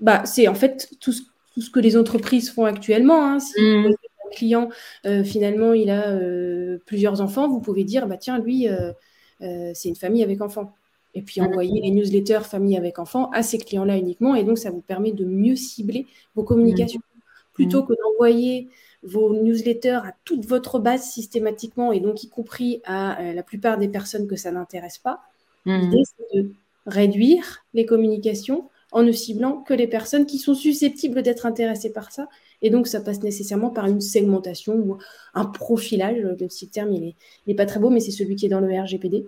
B: Bah, c'est en fait tout ce, tout ce, que les entreprises font actuellement. Hein. Mmh client, euh, finalement, il a euh, plusieurs enfants, vous pouvez dire, bah, tiens, lui, euh, c'est une famille avec enfants. Et puis envoyer les newsletters famille avec enfants à ces clients-là uniquement. Et donc, ça vous permet de mieux cibler vos communications. Plutôt que d'envoyer vos newsletters à toute votre base systématiquement, et donc y compris à la plupart des personnes que ça n'intéresse pas, l'idée, c'est de réduire les communications en ne ciblant que les personnes qui sont susceptibles d'être intéressées par ça et donc, ça passe nécessairement par une segmentation ou un profilage. Le si le terme, il n'est pas très beau, mais c'est celui qui est dans le RGPD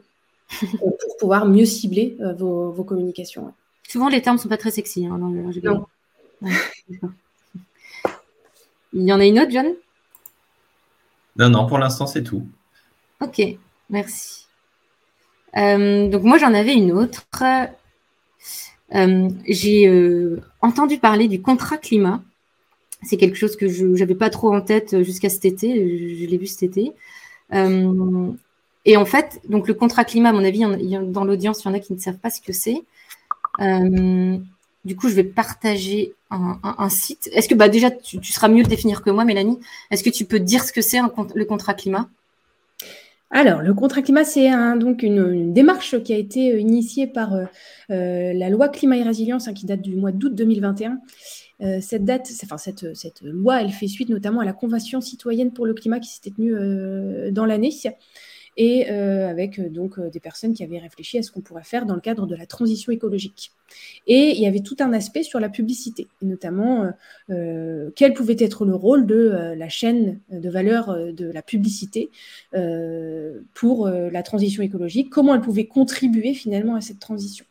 B: euh, pour pouvoir mieux cibler euh, vos, communications.
A: Souvent, les termes ne sont pas très sexy hein, dans le RGPD. Il y en a une autre, John?
C: Non, non, pour l'instant, c'est tout.
A: Ok, merci. Euh, donc, moi, j'en avais une autre. J'ai entendu parler du contrat climat c'est quelque chose que je n'avais pas trop en tête jusqu'à cet été. Je, l'ai vu cet été. Euh, et en fait, donc le contrat climat, à mon avis, dans l'audience, il y en a qui ne savent pas ce que c'est. Euh, du coup, je vais partager un, site. Est-ce que bah, déjà, tu, seras mieux de définir que moi, Mélanie Est-ce que tu peux dire ce que c'est le contrat climat?
B: Alors, le contrat climat, c'est donc une, démarche qui a été initiée par euh, la loi climat et résilience hein, qui date du mois d'août 2021 euh, cette date, enfin cette, cette, loi, elle fait suite notamment à la Convention citoyenne pour le climat qui s'était tenue euh, dans l'année. Et avec donc des personnes qui avaient réfléchi à ce qu'on pourrait faire dans le cadre de la transition écologique. Et il y avait tout un aspect sur la publicité, notamment quel pouvait être le rôle de la chaîne de valeur de la publicité pour la transition écologique, comment elle pouvait contribuer finalement à cette transition.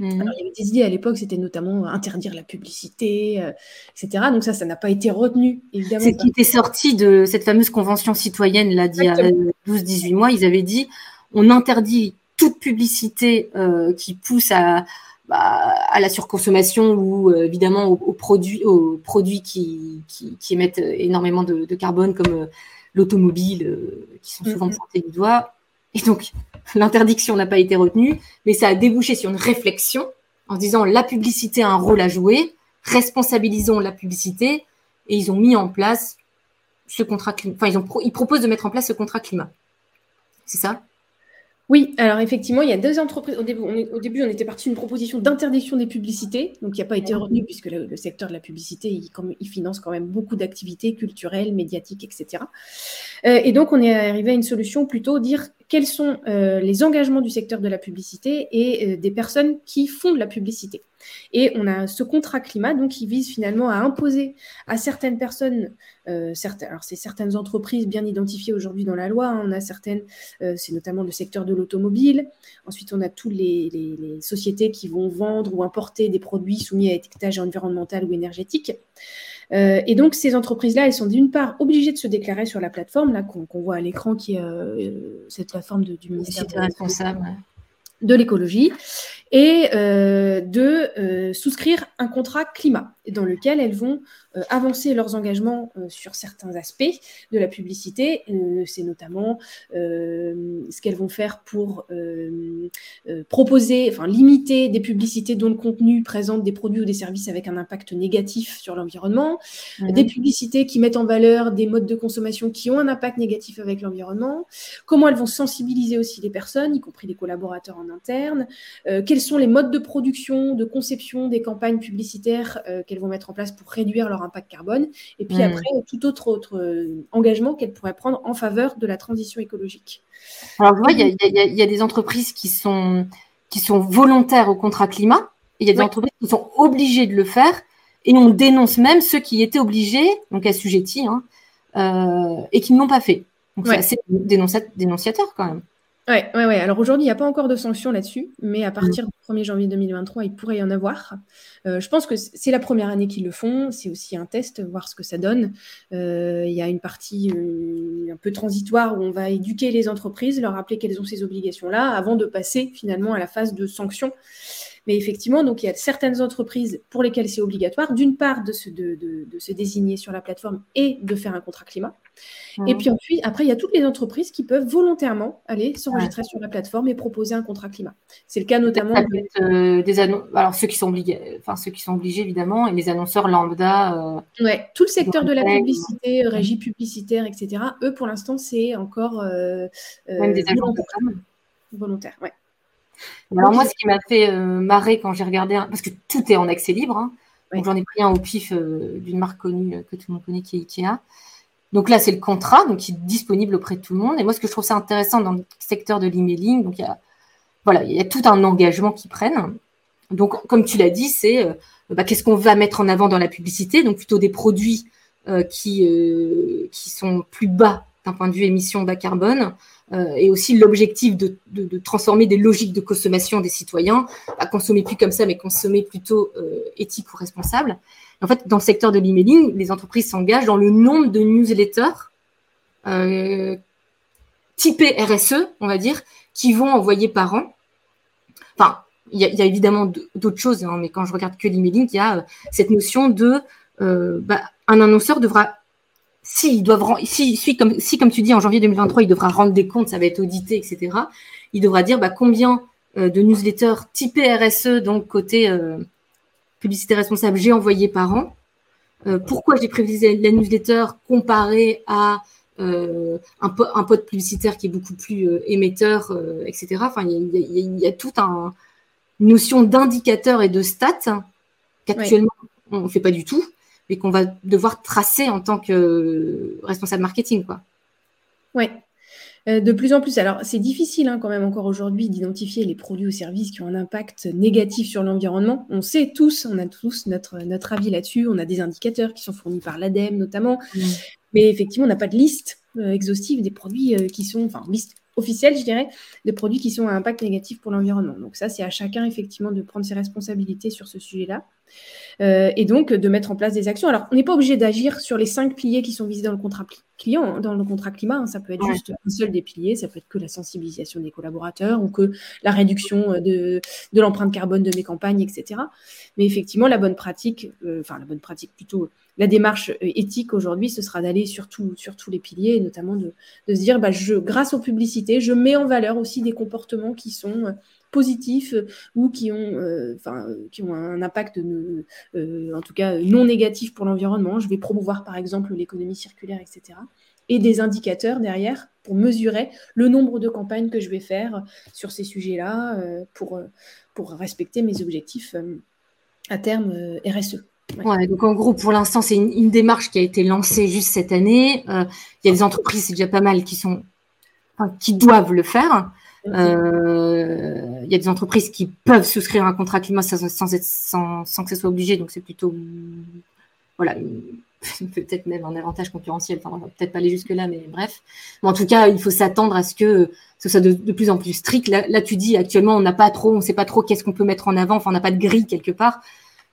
B: Mmh. il y avait des idées à l'époque, c'était notamment interdire la publicité, euh, etc. Donc ça, ça n'a pas été retenu, évidemment.
A: C'est qui était sorti de cette fameuse convention citoyenne, là, d'il y a 12-18 mois. Ils avaient dit, on interdit toute publicité euh, qui pousse à, bah, à la surconsommation ou euh, évidemment aux, produits, aux produits qui, qui, émettent énormément de, carbone, comme l'automobile, qui sont souvent mmh. pointés du doigt. Et donc, l'interdiction n'a pas été retenue, mais ça a débouché sur une réflexion en disant la publicité a un rôle à jouer, responsabilisons la publicité, et ils ont mis en place ce contrat climat. Enfin, ils, proposent de mettre en place ce contrat climat. C'est ça?
B: Oui, alors effectivement, il y a deux entreprises. Au début, on, était parti d'une proposition d'interdiction des publicités, donc qui n'a pas été retenue puisque le, secteur de la publicité, il, finance quand même beaucoup d'activités culturelles, médiatiques, etc. Euh, et donc, on est arrivé à une solution plutôt dire quels sont euh, les engagements du secteur de la publicité et euh, des personnes qui font de la publicité. Et on a ce contrat climat donc qui vise finalement à imposer à certaines personnes, euh, alors c'est certaines entreprises bien identifiées aujourd'hui dans la loi, hein. on a certaines, euh, c'est notamment le secteur de l'automobile, ensuite on a tous les, sociétés qui vont vendre ou importer des produits soumis à étiquetage environnemental ou énergétique. Euh, et donc, ces entreprises-là, elles sont d'une part obligées de se déclarer sur la plateforme, là qu'on voit à l'écran, qui est cette plateforme du ministère responsable de l'écologie et euh, de euh, souscrire un contrat climat dans lequel elles vont euh, avancer leurs engagements sur certains aspects de la publicité. C'est notamment ce qu'elles vont faire pour proposer, enfin limiter des publicités dont le contenu présente des produits ou des services avec un impact négatif sur l'environnement, des publicités qui mettent en valeur des modes de consommation qui ont un impact négatif avec l'environnement, comment elles vont sensibiliser aussi les personnes, y compris les collaborateurs en interne, quels sont les modes de production, de conception des campagnes publicitaires euh, qu'elles vont mettre en place pour réduire leur impact carbone, et puis hmm. après, tout autre, autre euh, engagement qu'elles pourraient prendre en faveur de la transition écologique.
A: Alors, vois, il y, a des entreprises qui sont, qui sont volontaires au contrat climat, et il y a des entreprises qui sont obligées de le faire, et on dénonce même ceux qui étaient obligés, donc assujettis, hein, euh, et qui ne l'ont pas fait. Donc, c'est assez dénonciateur quand même.
B: Oui, ouais, ouais. Alors aujourd'hui, il n'y a pas encore de sanctions là-dessus, mais à mmh. partir du 1er janvier 2023, il pourrait y en avoir. Euh, je pense que c'est la première année qu'ils le font. C'est aussi un test, voir ce que ça donne. Euh, il y a une partie euh, un peu transitoire où on va éduquer les entreprises, leur rappeler quelles ont ces obligations-là, avant de passer finalement à la phase de sanctions. Mais effectivement, donc il y a certaines entreprises pour lesquelles c'est obligatoire, d'une part de se, de, de, se, désigner sur la plateforme et de faire un contrat climat. Et puis ensuite, après, il y a toutes les entreprises qui peuvent volontairement aller s'enregistrer sur la plateforme et proposer un contrat climat. C'est le cas notamment
A: euh, des Alors ceux qui sont obligés, enfin ceux qui sont obligés évidemment, et les annonceurs lambda.
B: Euh, ouais, tout le secteur de la publicité, régie publicitaire, etc. Eux, pour l'instant, c'est encore euh,
A: même des volontaires.
B: volontaires. Ouais.
A: Alors moi, ce qui m'a fait marrer quand j'ai regardé, parce que tout est en accès libre, hein. donc j'en ai pris un au pif d'une marque connue que tout le monde connaît qui est Ikea. Donc là, c'est le contrat, donc qui est disponible auprès de tout le monde. Et moi, ce que je trouve ça intéressant dans le secteur de l'emailing, donc il y a, voilà, il y a tout un engagement qu'ils prennent. Donc, comme tu l'as dit, c'est euh, bah, qu'est-ce qu'on va mettre en avant dans la publicité, donc plutôt des produits euh, qui, euh, qui sont plus bas d'un point de vue émission bas carbone, et aussi l'objectif de, transformer des logiques de consommation des citoyens, à consommer plus comme ça, mais consommer plutôt éthique ou responsable. En fait, dans le secteur de l'emailing, les entreprises s'engagent dans le nombre de newsletters euh, typés RSE, on va dire, qui vont envoyer par an. Enfin, il y, a évidemment d'autres choses, hein, mais quand je regarde que l'emailing, il y a euh, cette notion de euh, bah, un annonceur devra, si, doivent, si, si, comme, si, comme tu dis, en janvier 2023, il devra rendre des comptes, ça va être audité, etc., il devra dire bah, combien de newsletters typés RSE, donc côté publicité responsable, j'ai envoyé par an. Euh, pourquoi j'ai prévisé la newsletter comparé à euh, un, un pote publicitaire qui est beaucoup plus euh, émetteur, etc. Enfin, il y, a toute un, notion d'indicateur et de stats qu'actuellement on ne fait pas du tout, mais qu'on va devoir tracer en tant que responsable marketing, quoi.
B: Ouais. euh, de plus en plus. Alors, c'est difficile hein, quand même encore aujourd'hui d'identifier les produits ou services qui ont un impact négatif sur l'environnement. On sait tous, on a tous notre, notre avis là-dessus. On a des indicateurs qui sont fournis par l'ADEME notamment. Mmh. Mais effectivement, on n'a pas de liste euh, exhaustive des produits euh, qui sont, enfin, liste officielle, je dirais, de produits qui sont à impact négatif pour l'environnement. Donc ça, c'est à chacun effectivement de prendre ses responsabilités sur ce sujet-là. Euh, et donc de mettre en place des actions. Alors, on n'est pas obligé d'agir sur les cinq piliers qui sont visés dans le contrat client, hein, dans le contrat climat. Hein. ça peut être juste un seul des piliers, ça peut être que la sensibilisation des collaborateurs ou que la réduction euh, de, de l'empreinte carbone de mes campagnes, etc. Mais effectivement, la bonne pratique, euh, enfin la bonne pratique plutôt, la démarche éthique aujourd'hui, ce sera d'aller sur, sur, tous les piliers, et notamment de, de se dire, bah, je, grâce aux publicités, je mets en valeur aussi des comportements qui sont positifs euh, ou qui ont, euh, enfin, qui ont un impact, euh, en tout cas non négatif pour l'environnement. Je vais promouvoir par exemple l'économie circulaire, etc. Et des indicateurs derrière pour mesurer le nombre de campagnes que je vais faire sur ces sujets-là pour, pour respecter mes objectifs à terme RSE.
A: Ouais. donc en gros, pour l'instant, c'est une, démarche qui a été lancée juste cette année. Il y a des entreprises, c'est déjà pas mal, qui sont, qui doivent le faire. Euh, il y a des entreprises qui peuvent souscrire un contrat climat sans, que ce soit obligé, donc c'est plutôt, voilà, peut-être même un avantage concurrentiel. Enfin, on va peut-être pas aller jusque-là, mais bref. Mais en tout cas, il faut s'attendre à ce que ce soit de, plus en plus strict. Là, tu dis actuellement, on n'a pas trop, on sait pas trop qu'est-ce qu'on peut mettre en avant. Enfin, on n'a pas de grille quelque part.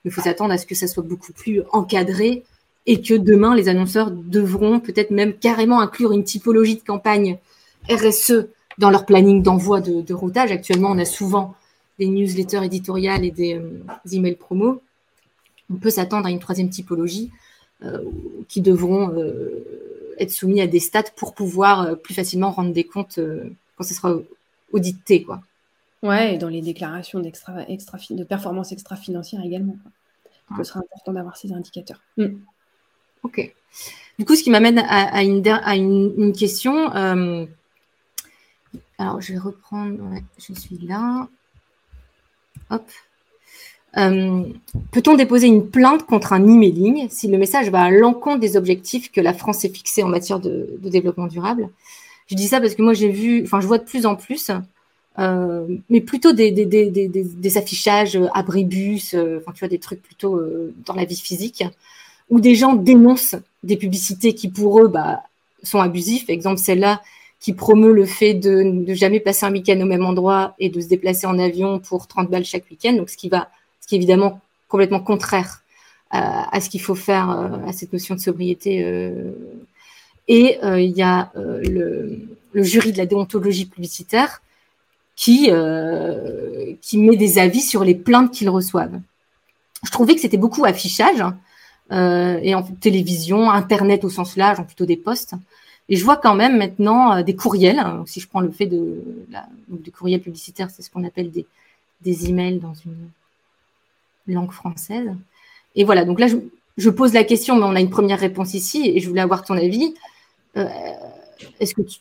A: Il faut s'attendre à ce que ça soit beaucoup plus encadré et que demain, les annonceurs devront peut-être même carrément inclure une typologie de campagne RSE dans leur planning d'envoi de, routage. Actuellement, on a souvent des newsletters éditoriales et des, euh, emails promo. On peut s'attendre à une troisième typologie euh, qui devront euh, être soumis à des stats pour pouvoir plus facilement rendre des comptes quand ce sera audité. Quoi.
B: Ouais, et dans les déclarations extra, de performance extra-financière également. Ce sera important d'avoir ces indicateurs.
A: Mm. Ok. Du coup, ce qui m'amène à, une, à une, question. Alors, je vais reprendre. je suis là. Hop. Euh, peut-on déposer une plainte contre un emailing si le message va à l'encontre des objectifs que la France s'est fixés en matière de, développement durable? Je dis ça parce que moi, j'ai vu, enfin, je vois de plus en plus, euh, mais plutôt des, affichages abribus, euh, enfin, tu vois, des trucs plutôt dans la vie physique, où des gens dénoncent des publicités qui, pour eux, bah, sont abusifs. Exemple, celle-là, qui promeut le fait de ne jamais passer un week-end au même endroit et de se déplacer en avion pour 30 balles chaque week-end. Donc, ce qui va, ce qui est évidemment complètement contraire à, ce qu'il faut faire, euh, à cette notion de sobriété. Euh. Et euh, il y a le, jury de la déontologie publicitaire qui, qui met des avis sur les plaintes qu'ils reçoivent. Je trouvais que c'était beaucoup affichage hein, et en télévision, internet au sens large, en plutôt des postes. Et je vois quand même maintenant euh, des courriels. Hein, si je prends le fait de la, du courriel publicitaire, c'est ce qu'on appelle des, des emails dans une langue française. Et voilà, donc là, je, pose la question, mais on a une première réponse ici, et je voulais avoir ton avis. Euh, est-ce que tu,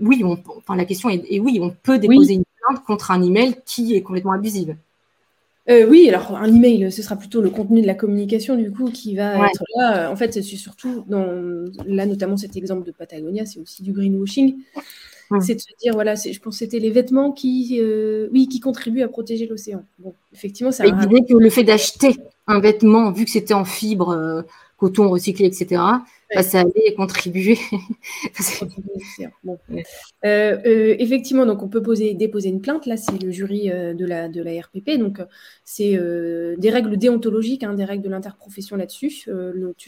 A: oui, on, enfin la question est, oui, on peut déposer une plainte contre un email qui est complètement abusive.
B: Euh, oui, alors un email, ce sera plutôt le contenu de la communication du coup qui va être là. En fait, c'est surtout dans là notamment cet exemple de Patagonia, c'est aussi du greenwashing. C'est de se dire voilà, je pense que c'était les vêtements qui, euh, oui, qui contribuent à protéger l'océan. Bon, effectivement, ça.
A: Disait que le fait d'acheter un vêtement, vu que c'était en fibre, euh, coton recyclé, etc., contribuer.
B: Euh, euh, effectivement, donc on peut poser, déposer une plainte. Là, c'est le jury euh, de, la, de la RPP. Donc, c'est des règles déontologiques, hein, des règles de l'interprofession là-dessus.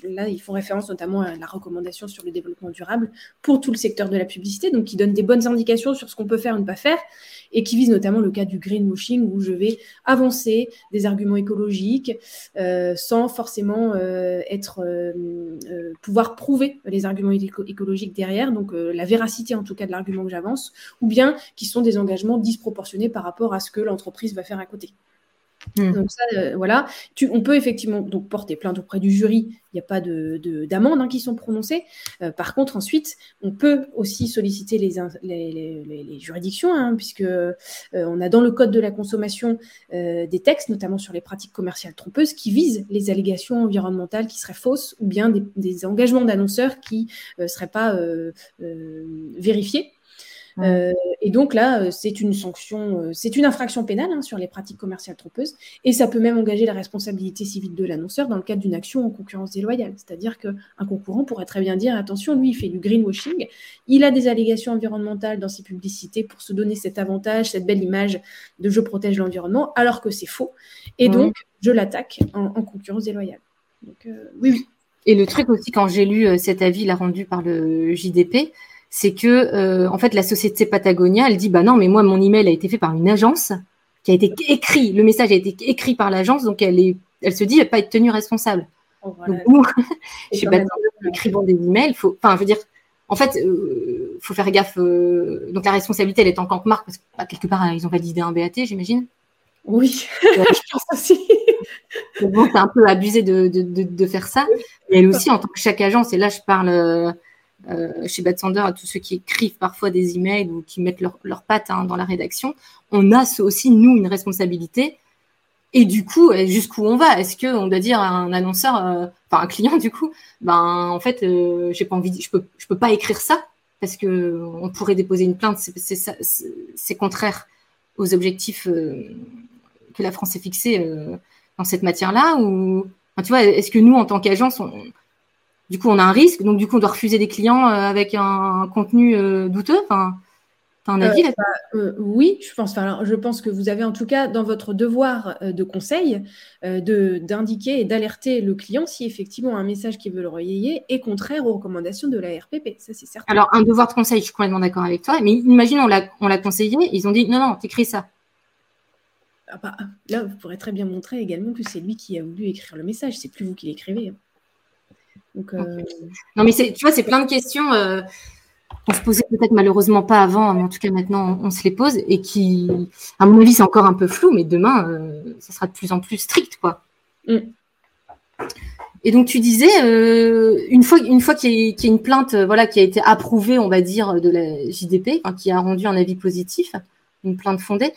B: là, ils font référence notamment à la recommandation sur le développement durable pour tout le secteur de la publicité, donc qui donne des bonnes indications sur ce qu'on peut faire ou ne pas faire et qui vise notamment le cas du greenwashing où je vais avancer des arguments écologiques euh, sans forcément euh, être euh, pouvoir prouver les arguments écologiques derrière, donc la véracité en tout cas de l'argument que j'avance, ou bien qui sont des engagements disproportionnés par rapport à ce que l'entreprise va faire à côté. Hmm. Donc ça, euh, voilà. on peut effectivement porter plainte auprès du jury. Il n'y a pas de, d'amendes hein, qui sont prononcées. Euh, par contre, ensuite, on peut aussi solliciter les, juridictions, hein, puisque euh, a dans le code de la consommation des textes, notamment sur les pratiques commerciales trompeuses, qui visent les allégations environnementales qui seraient fausses ou bien des engagements d'annonceurs qui ne seraient pas vérifiés. Euh, et donc là, euh, c'est une sanction, euh, c'est une infraction pénale hein, sur les pratiques commerciales trompeuses, et ça peut même engager la responsabilité civile de l'annonceur dans le cadre d'une action en concurrence déloyale. C'est-à-dire qu'un concurrent pourrait très bien dire attention, lui, il fait du greenwashing, il a des allégations environnementales dans ses publicités pour se donner cet avantage, cette belle image de je protège l'environnement, alors que c'est faux, et donc je l'attaque en, concurrence déloyale. Donc, oui, oui.
A: Et le truc aussi, quand j'ai lu cet avis là, rendu par le JDP, c'est que euh, en fait la société Patagonia, elle dit bah non mais moi mon email a été fait par une agence qui a été écrit, le message a été écrit par l'agence donc elle est, elle se dit elle va pas être tenue responsable. Oh, donc nous, chez nous écrivons des emails, faut, enfin je veux dire, en fait euh, faut faire gaffe. Euh, donc la responsabilité elle est en tant que marque parce que bah, quelque part ils ont validé un BAT j'imagine.
B: Oui, je pense aussi.
A: bon, c'est un peu abusé de, de, de, de, faire ça. Et elle aussi, en tant que chaque agence, et là je parle euh, chez Bad Sander à tous ceux qui écrivent parfois des emails ou qui mettent leurs leur pattes hein, dans la rédaction, on a aussi, nous, une responsabilité. Et du coup, jusqu'où on va? Est-ce qu'on doit dire à un annonceur, euh, enfin un client du coup, ben en fait, euh, j'ai pas envie, je peux, je peux pas écrire ça parce que on pourrait déposer une plainte. C'est contraire aux objectifs que la France s'est fixés dans cette matière-là. Ou, tu vois, est-ce que nous, en tant qu'agence, on, du coup, on a un risque. Donc, du coup, on doit refuser des clients euh, avec un, contenu euh, douteux. Enfin, as un avis
B: là euh, Oui, je pense. je pense que vous avez en tout cas dans votre devoir de conseil de d'indiquer et d'alerter le client si effectivement un message qui veut le relayer est contraire aux recommandations de la RPP. Ça, c'est certain.
A: Alors, un devoir de conseil, je suis complètement d'accord avec toi. Mais imagine, on l'a, on l'a conseillé, ils ont dit non, non, t'écris ça.
B: Ah bah, là, vous pourrez très bien montrer également que c'est lui qui a voulu écrire le message. C'est plus vous qui l'écrivez. Hein.
A: Euh, non, mais tu vois, c'est plein de questions euh, qu'on se posait peut-être malheureusement pas avant, mais en tout cas maintenant on, se les pose et qui, à mon avis, c'est encore un peu flou, mais demain, euh, ça sera de plus en plus strict, quoi. Mm. Et donc tu disais, une fois, une fois qu'il y, a une plainte, voilà, qui a été approuvée, on va dire, de la JDP, qui a rendu un avis positif, une plainte fondée,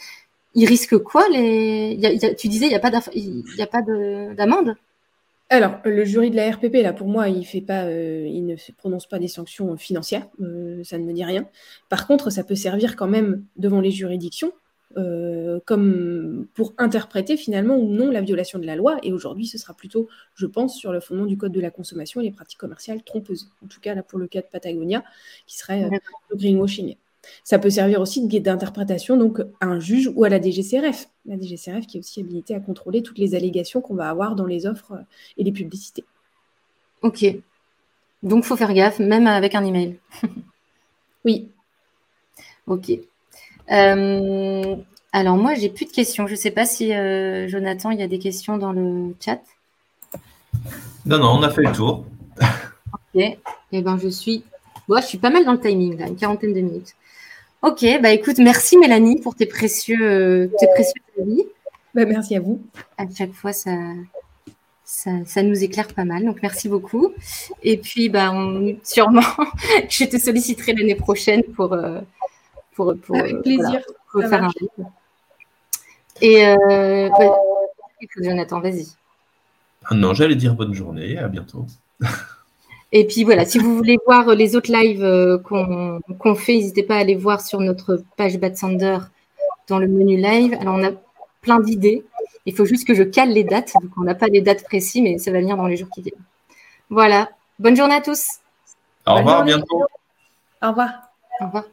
A: il risque quoi les... Tu disais, il n'y a pas d'amende?
B: Alors, le jury de la RPP, là, pour moi, il fait pas, euh, il ne prononce pas des sanctions financières, euh, ça ne me dit rien. Par contre, ça peut servir quand même devant les juridictions, euh, comme pour interpréter finalement ou non la violation de la loi. Et aujourd'hui, ce sera plutôt, je pense, sur le fondement du code de la consommation et les pratiques commerciales trompeuses. En tout cas, là, pour le cas de Patagonia, qui serait le greenwashing. Ça peut servir aussi d'interprétation donc à un juge ou à la DGCRF. La DGCRF qui est aussi habilitée à contrôler toutes les allégations qu'on va avoir dans les offres euh, et les publicités.
A: Ok. Donc il faut faire gaffe, même avec un email.
B: oui.
A: Ok. Euh, alors moi, j'ai plus de questions. Je ne sais pas si euh, Jonathan, il y a des questions dans le chat.
C: Non, non, on a fait le tour.
A: ok. Eh ben, je suis. Bon, je suis pas mal dans le timing, là, une quarantaine de minutes. Ok, bah écoute, merci Mélanie pour tes précieux, euh, tes précieux avis.
B: Bah, merci à vous.
A: À chaque fois, ça, ça, nous éclaire pas mal. Donc merci beaucoup. Et puis, bah, sûrement, je te solliciterai l'année prochaine pour, euh, pour, pour,
B: Avec plaisir.
A: faire un Et euh, Jonathan, vas-y.
C: Ah non, j'allais dire bonne journée. À bientôt.
A: Et puis voilà, si vous voulez voir les autres lives euh, qu'on fait, n'hésitez pas à aller voir sur notre page Bad Sander dans le menu live. Alors, on a plein d'idées. Il faut juste que je cale les dates. Donc, on n'a pas les dates précises, mais ça va venir dans les jours qui viennent. Voilà. Bonne journée à tous.
C: Au revoir, à bientôt.
B: Au revoir.
A: Au revoir.